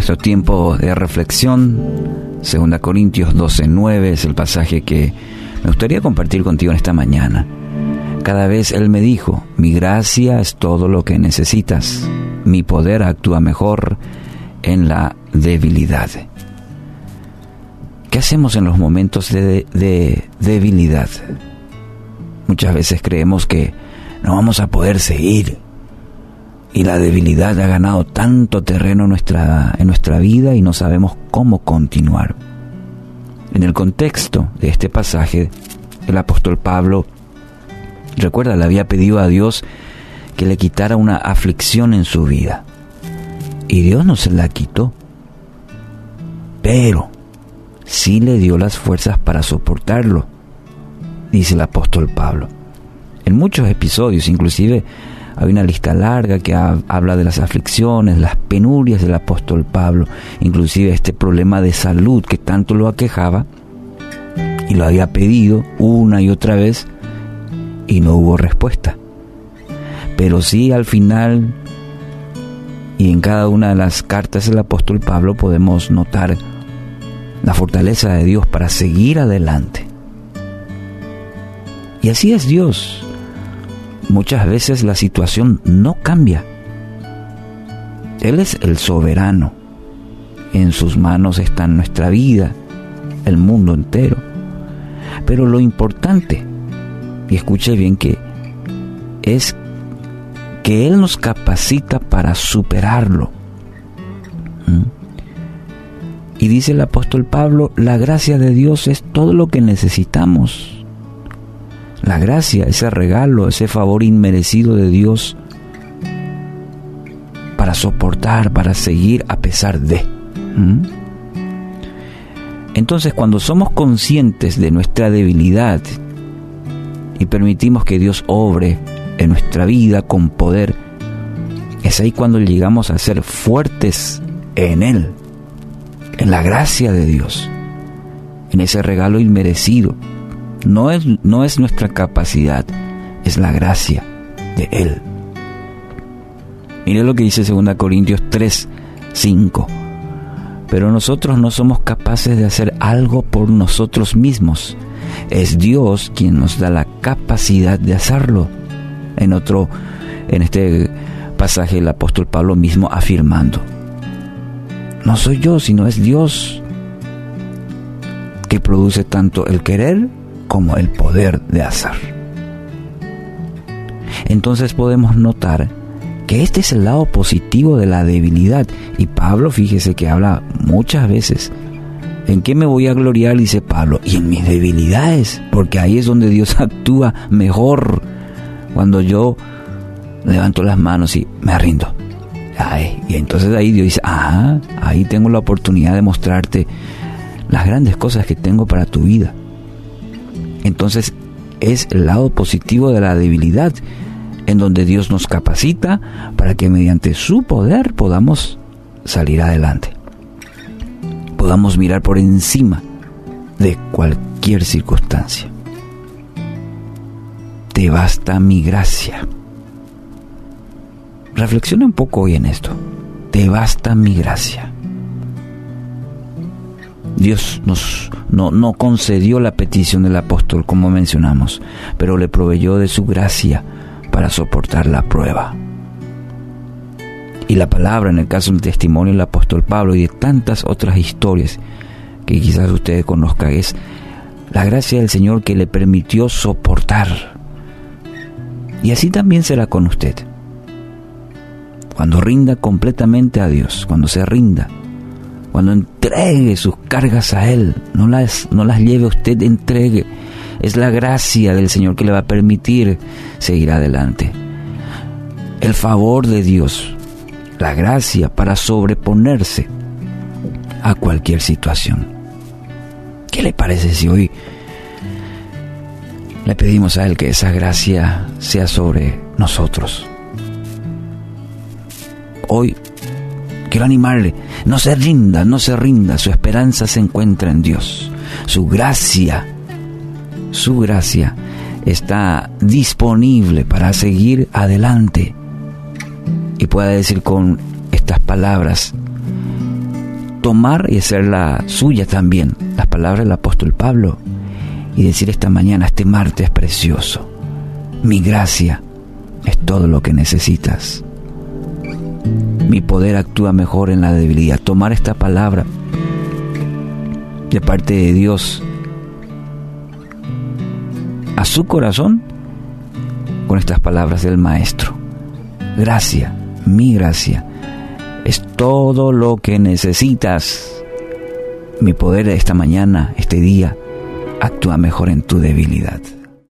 nuestro tiempo de reflexión. Segunda Corintios 12:9 es el pasaje que me gustaría compartir contigo en esta mañana. Cada vez Él me dijo, mi gracia es todo lo que necesitas, mi poder actúa mejor en la debilidad. ¿Qué hacemos en los momentos de, de debilidad? Muchas veces creemos que no vamos a poder seguir, y la debilidad ha ganado tanto terreno en nuestra, en nuestra vida y no sabemos cómo continuar. En el contexto de este pasaje, el apóstol Pablo, recuerda, le había pedido a Dios que le quitara una aflicción en su vida. Y Dios no se la quitó. Pero sí le dio las fuerzas para soportarlo, dice el apóstol Pablo. En muchos episodios, inclusive hay una lista larga que habla de las aflicciones, las penurias del apóstol Pablo, inclusive este problema de salud que tanto lo aquejaba y lo había pedido una y otra vez y no hubo respuesta. Pero sí al final y en cada una de las cartas del apóstol Pablo podemos notar la fortaleza de Dios para seguir adelante. Y así es Dios muchas veces la situación no cambia. Él es el soberano. En sus manos está nuestra vida, el mundo entero. Pero lo importante, y escuche bien que es que Él nos capacita para superarlo. ¿Mm? Y dice el apóstol Pablo, la gracia de Dios es todo lo que necesitamos la gracia, ese regalo, ese favor inmerecido de Dios para soportar, para seguir a pesar de. ¿Mm? Entonces cuando somos conscientes de nuestra debilidad y permitimos que Dios obre en nuestra vida con poder, es ahí cuando llegamos a ser fuertes en Él, en la gracia de Dios, en ese regalo inmerecido no es, no es nuestra capacidad, es la gracia de Él. Mire lo que dice 2 Corintios 3, 5. Pero nosotros no somos capaces de hacer algo por nosotros mismos. Es Dios quien nos da la capacidad de hacerlo. En otro, en este pasaje el apóstol Pablo mismo afirmando. No soy yo, sino es Dios que produce tanto el querer como el poder de hacer. Entonces podemos notar que este es el lado positivo de la debilidad. Y Pablo, fíjese que habla muchas veces. ¿En qué me voy a gloriar? Dice Pablo. Y en mis debilidades, porque ahí es donde Dios actúa mejor. Cuando yo levanto las manos y me rindo. y entonces ahí Dios dice, ah, ahí tengo la oportunidad de mostrarte las grandes cosas que tengo para tu vida. Entonces es el lado positivo de la debilidad, en donde Dios nos capacita para que mediante su poder podamos salir adelante. Podamos mirar por encima de cualquier circunstancia. Te basta mi gracia. Reflexiona un poco hoy en esto. Te basta mi gracia. Dios nos, no, no concedió la petición del apóstol, como mencionamos, pero le proveyó de su gracia para soportar la prueba. Y la palabra, en el caso del testimonio del apóstol Pablo y de tantas otras historias que quizás ustedes conozcan, es la gracia del Señor que le permitió soportar. Y así también será con usted. Cuando rinda completamente a Dios, cuando se rinda, cuando entregue sus cargas a Él, no las, no las lleve usted, entregue. Es la gracia del Señor que le va a permitir seguir adelante. El favor de Dios, la gracia para sobreponerse a cualquier situación. ¿Qué le parece si hoy le pedimos a Él que esa gracia sea sobre nosotros? Hoy Quiero animarle, no se rinda, no se rinda, su esperanza se encuentra en Dios. Su gracia, su gracia está disponible para seguir adelante. Y pueda decir con estas palabras, tomar y hacer la suya también, las palabras del apóstol Pablo, y decir esta mañana, este martes precioso, mi gracia es todo lo que necesitas. Mi poder actúa mejor en la debilidad. Tomar esta palabra de parte de Dios a su corazón con estas palabras del Maestro. Gracia, mi gracia, es todo lo que necesitas. Mi poder esta mañana, este día, actúa mejor en tu debilidad.